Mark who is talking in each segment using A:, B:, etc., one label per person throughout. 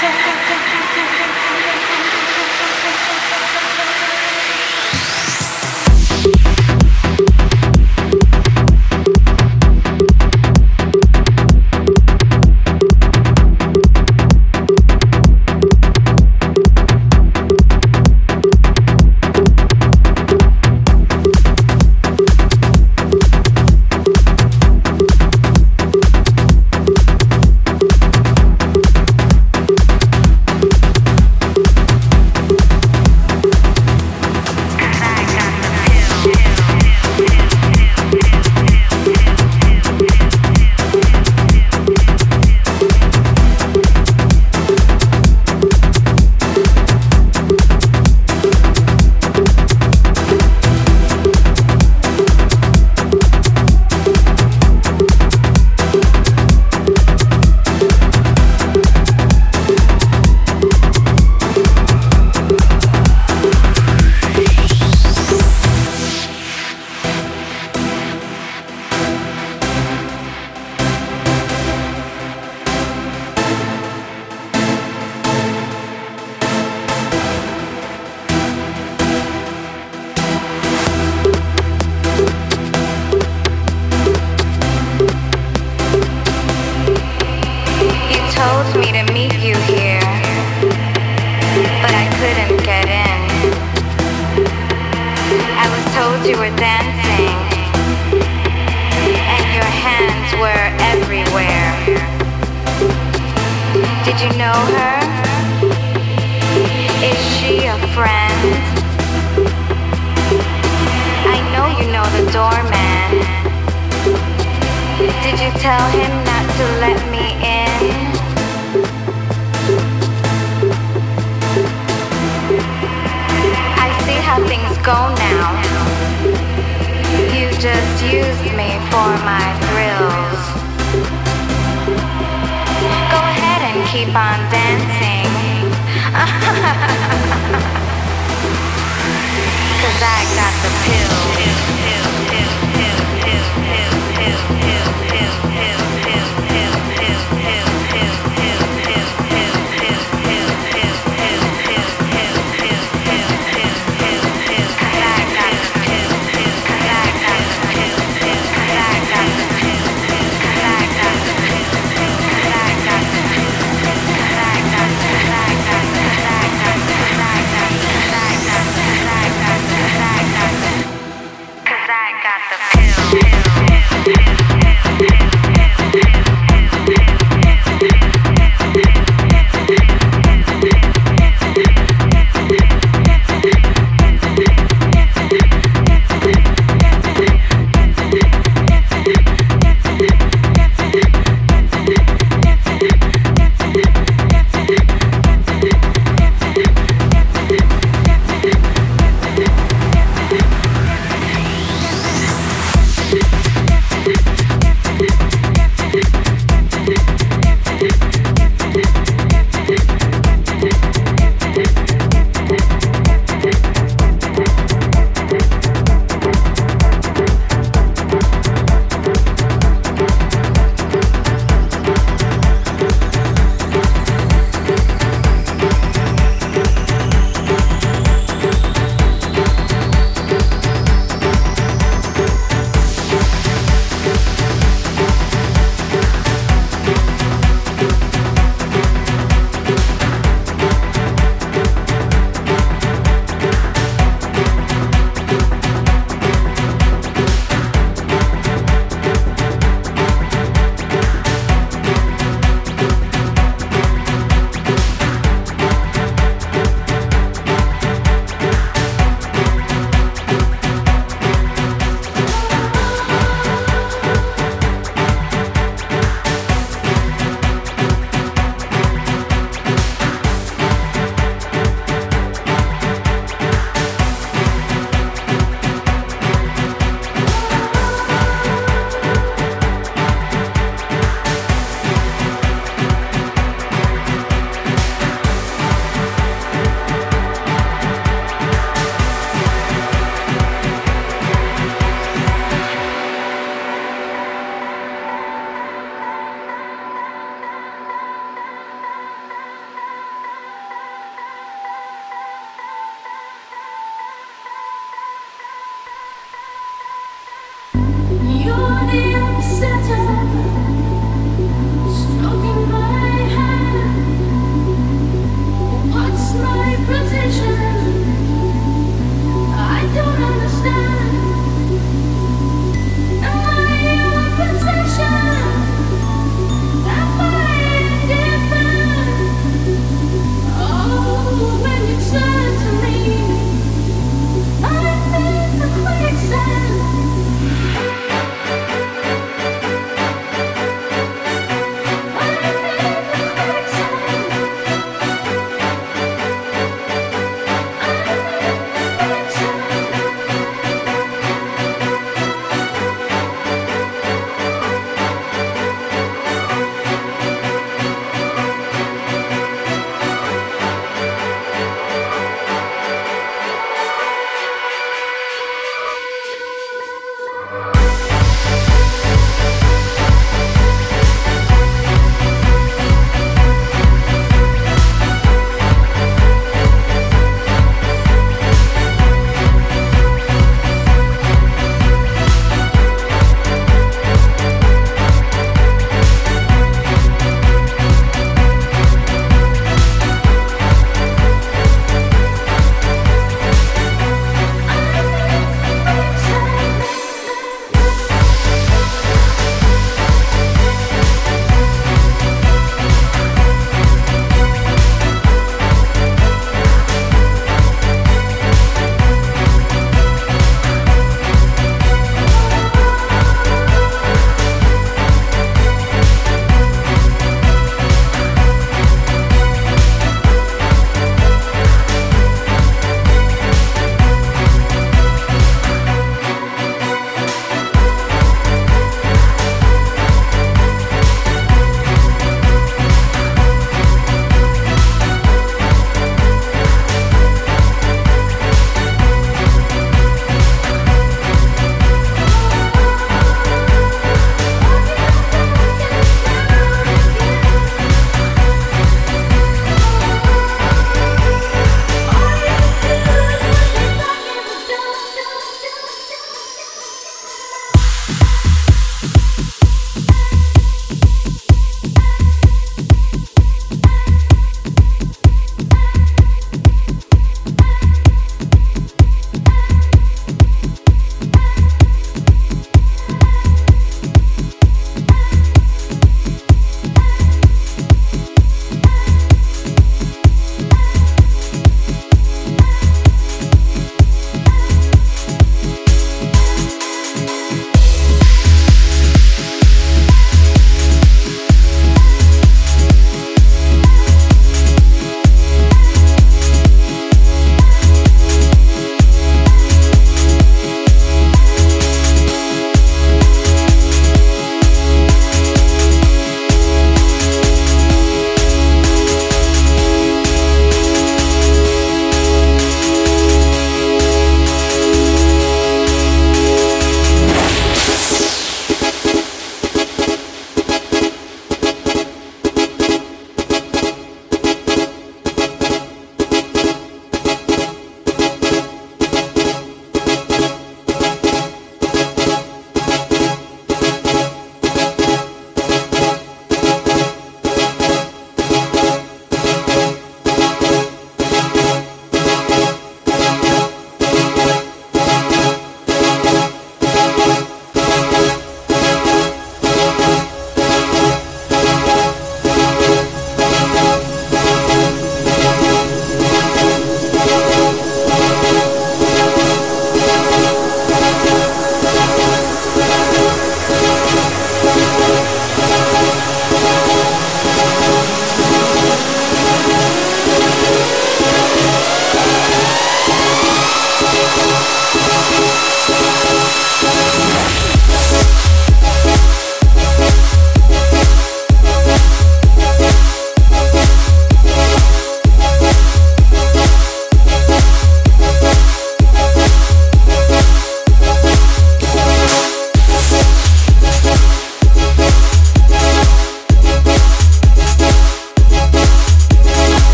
A: Thank you.
B: Tell
C: him not to let me in? I see how things go now. You just used me for my thrills. Go ahead and keep on dancing. Cause I got the pills.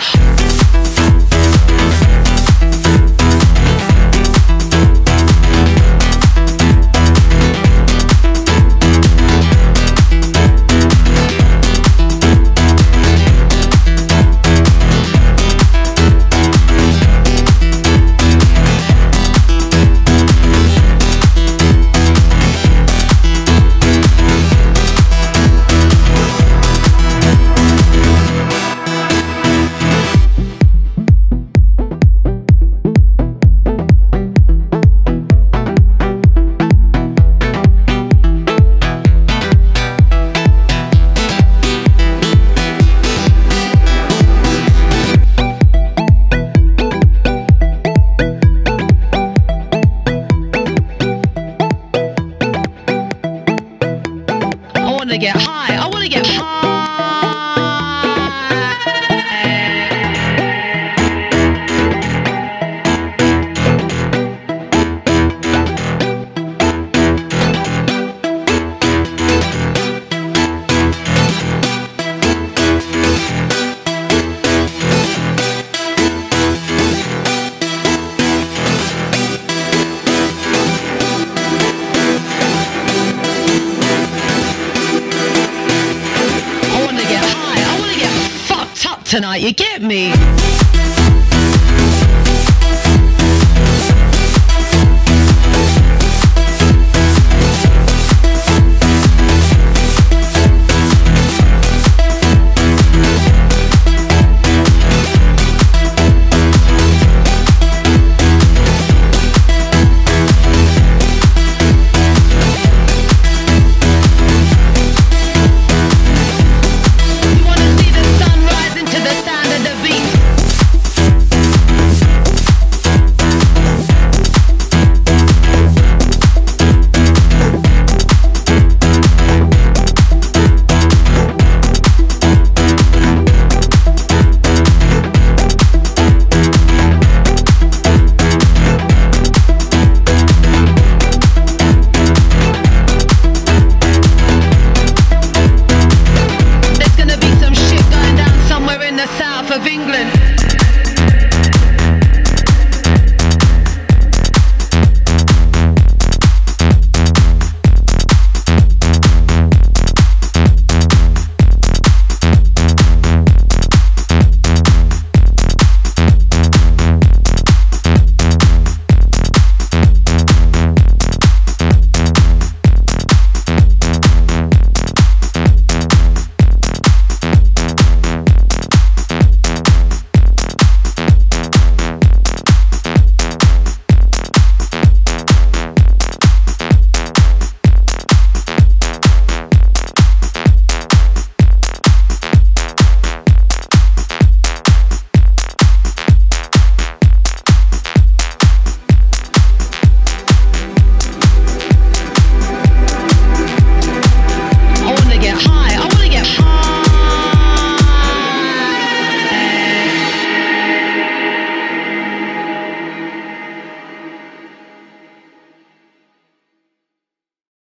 D: Yeah.